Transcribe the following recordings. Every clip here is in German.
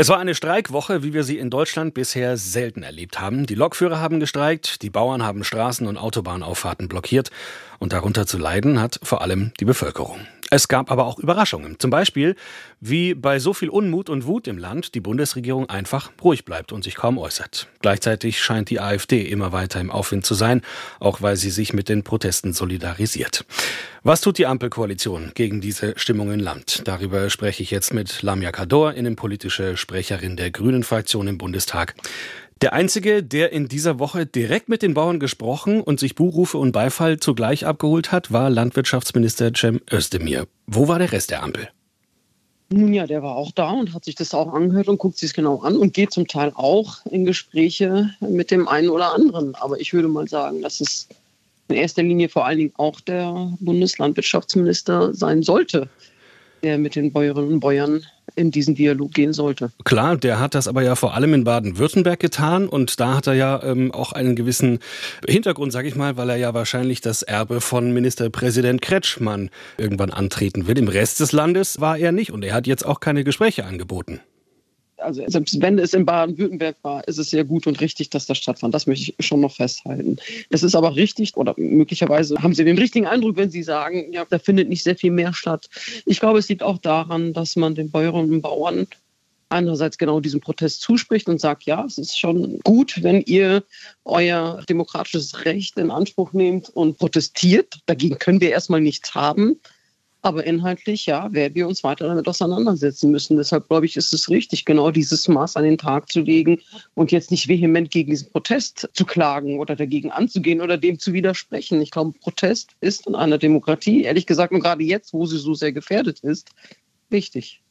Es war eine Streikwoche, wie wir sie in Deutschland bisher selten erlebt haben. Die Lokführer haben gestreikt, die Bauern haben Straßen und Autobahnauffahrten blockiert und darunter zu leiden hat vor allem die Bevölkerung. Es gab aber auch Überraschungen. Zum Beispiel, wie bei so viel Unmut und Wut im Land die Bundesregierung einfach ruhig bleibt und sich kaum äußert. Gleichzeitig scheint die AfD immer weiter im Aufwind zu sein, auch weil sie sich mit den Protesten solidarisiert. Was tut die Ampelkoalition gegen diese Stimmung im Land? Darüber spreche ich jetzt mit Lamia Kador, innenpolitische Sprecherin der Grünen Fraktion im Bundestag. Der einzige, der in dieser Woche direkt mit den Bauern gesprochen und sich Buhrufe und Beifall zugleich abgeholt hat, war Landwirtschaftsminister Cem Özdemir. Wo war der Rest der Ampel? Nun ja, der war auch da und hat sich das auch angehört und guckt sich es genau an und geht zum Teil auch in Gespräche mit dem einen oder anderen. Aber ich würde mal sagen, dass es in erster Linie vor allen Dingen auch der Bundeslandwirtschaftsminister sein sollte, der mit den Bäuerinnen und Bäuern in diesen Dialog gehen sollte. Klar, der hat das aber ja vor allem in Baden-Württemberg getan und da hat er ja ähm, auch einen gewissen Hintergrund, sage ich mal, weil er ja wahrscheinlich das Erbe von Ministerpräsident Kretschmann irgendwann antreten will. Im Rest des Landes war er nicht und er hat jetzt auch keine Gespräche angeboten also selbst wenn es in Baden-Württemberg war, ist es sehr gut und richtig, dass das stattfand. Das möchte ich schon noch festhalten. Es ist aber richtig oder möglicherweise haben Sie den richtigen Eindruck, wenn Sie sagen, ja, da findet nicht sehr viel mehr statt. Ich glaube, es liegt auch daran, dass man den Bäuerinnen und Bauern einerseits genau diesem Protest zuspricht und sagt, ja, es ist schon gut, wenn ihr euer demokratisches Recht in Anspruch nehmt und protestiert. Dagegen können wir erstmal nichts haben. Aber inhaltlich, ja, werden wir uns weiter damit auseinandersetzen müssen. Deshalb glaube ich, ist es richtig, genau dieses Maß an den Tag zu legen und jetzt nicht vehement gegen diesen Protest zu klagen oder dagegen anzugehen oder dem zu widersprechen. Ich glaube, Protest ist in einer Demokratie, ehrlich gesagt, und gerade jetzt, wo sie so sehr gefährdet ist, wichtig.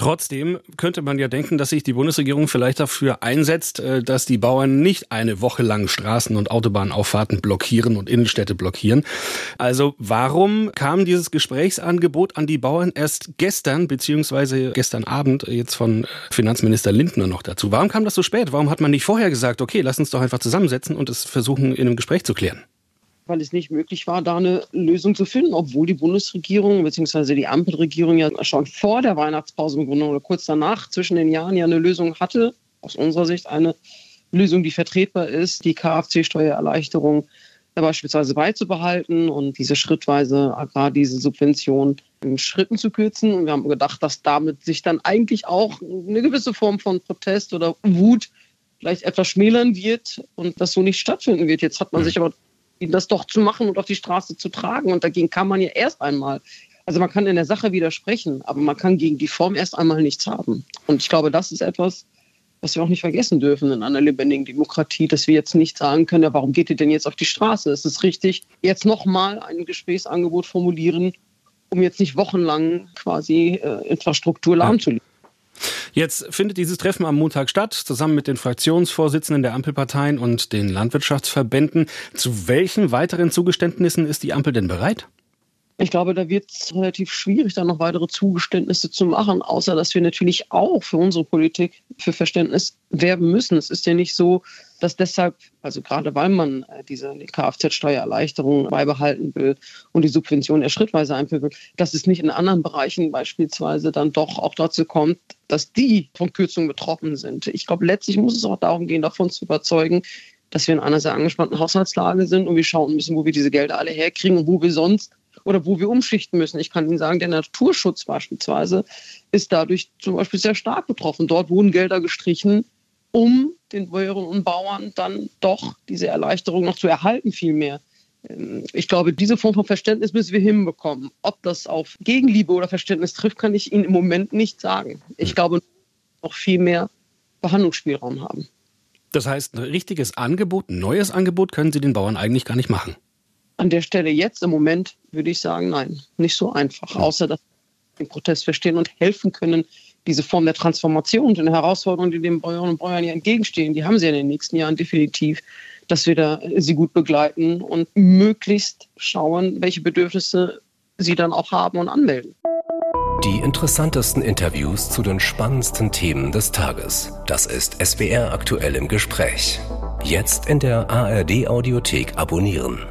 Trotzdem könnte man ja denken, dass sich die Bundesregierung vielleicht dafür einsetzt, äh, dass die Bauern nicht eine Woche lang Straßen und Autobahnauffahrten blockieren und Innenstädte blockieren. Also warum kam dieses Gesprächsangebot an die Bauern erst gestern beziehungsweise gestern Abend jetzt von Finanzminister Lindner noch dazu? Warum kam das so spät? Warum hat man nicht vorher gesagt, okay, lass uns doch einfach zusammensetzen und es versuchen in einem Gespräch zu klären? Weil es nicht möglich war, da eine Lösung zu finden, obwohl die Bundesregierung bzw. die Ampelregierung ja schon vor der Weihnachtspause im Grunde oder kurz danach zwischen den Jahren ja eine Lösung hatte, aus unserer Sicht eine Lösung, die vertretbar ist, die KfC-Steuererleichterung beispielsweise beizubehalten und diese schrittweise Agrardiesel-Subvention in Schritten zu kürzen. Und wir haben gedacht, dass damit sich dann eigentlich auch eine gewisse Form von Protest oder Wut vielleicht etwas schmälern wird und das so nicht stattfinden wird. Jetzt hat man hm. sich aber das doch zu machen und auf die Straße zu tragen. Und dagegen kann man ja erst einmal, also man kann in der Sache widersprechen, aber man kann gegen die Form erst einmal nichts haben. Und ich glaube, das ist etwas, was wir auch nicht vergessen dürfen in einer lebendigen Demokratie, dass wir jetzt nicht sagen können, ja, warum geht ihr denn jetzt auf die Straße? Es ist richtig, jetzt nochmal ein Gesprächsangebot formulieren, um jetzt nicht wochenlang quasi äh, Infrastruktur lahmzulegen. Jetzt findet dieses Treffen am Montag statt, zusammen mit den Fraktionsvorsitzenden der Ampelparteien und den Landwirtschaftsverbänden. Zu welchen weiteren Zugeständnissen ist die Ampel denn bereit? Ich glaube, da wird es relativ schwierig, da noch weitere Zugeständnisse zu machen, außer dass wir natürlich auch für unsere Politik für Verständnis werben müssen. Es ist ja nicht so, dass deshalb, also gerade weil man äh, diese Kfz-Steuererleichterung beibehalten will und die Subvention erst schrittweise einführen will, dass es nicht in anderen Bereichen beispielsweise dann doch auch dazu kommt, dass die von Kürzungen betroffen sind. Ich glaube, letztlich muss es auch darum gehen, davon zu überzeugen, dass wir in einer sehr angespannten Haushaltslage sind und wir schauen müssen, wo wir diese Gelder alle herkriegen und wo wir sonst oder wo wir umschichten müssen. Ich kann Ihnen sagen, der Naturschutz beispielsweise ist dadurch zum Beispiel sehr stark betroffen. Dort wurden Gelder gestrichen, um den Bäuerinnen und Bauern dann doch diese Erleichterung noch zu erhalten, vielmehr. Ähm, ich glaube, diese Form von Verständnis müssen wir hinbekommen. Ob das auf Gegenliebe oder Verständnis trifft, kann ich Ihnen im Moment nicht sagen. Ich glaube, noch viel mehr Behandlungsspielraum haben. Das heißt, ein richtiges Angebot, ein neues Angebot können Sie den Bauern eigentlich gar nicht machen. An der Stelle jetzt im Moment würde ich sagen, nein, nicht so einfach, außer dass wir den Protest verstehen und helfen können, diese Form der Transformation und den Herausforderungen, die den Bäuerinnen und Bäuern hier entgegenstehen, die haben sie in den nächsten Jahren definitiv, dass wir da sie gut begleiten und möglichst schauen, welche Bedürfnisse sie dann auch haben und anmelden. Die interessantesten Interviews zu den spannendsten Themen des Tages. Das ist SWR aktuell im Gespräch. Jetzt in der ARD Audiothek abonnieren.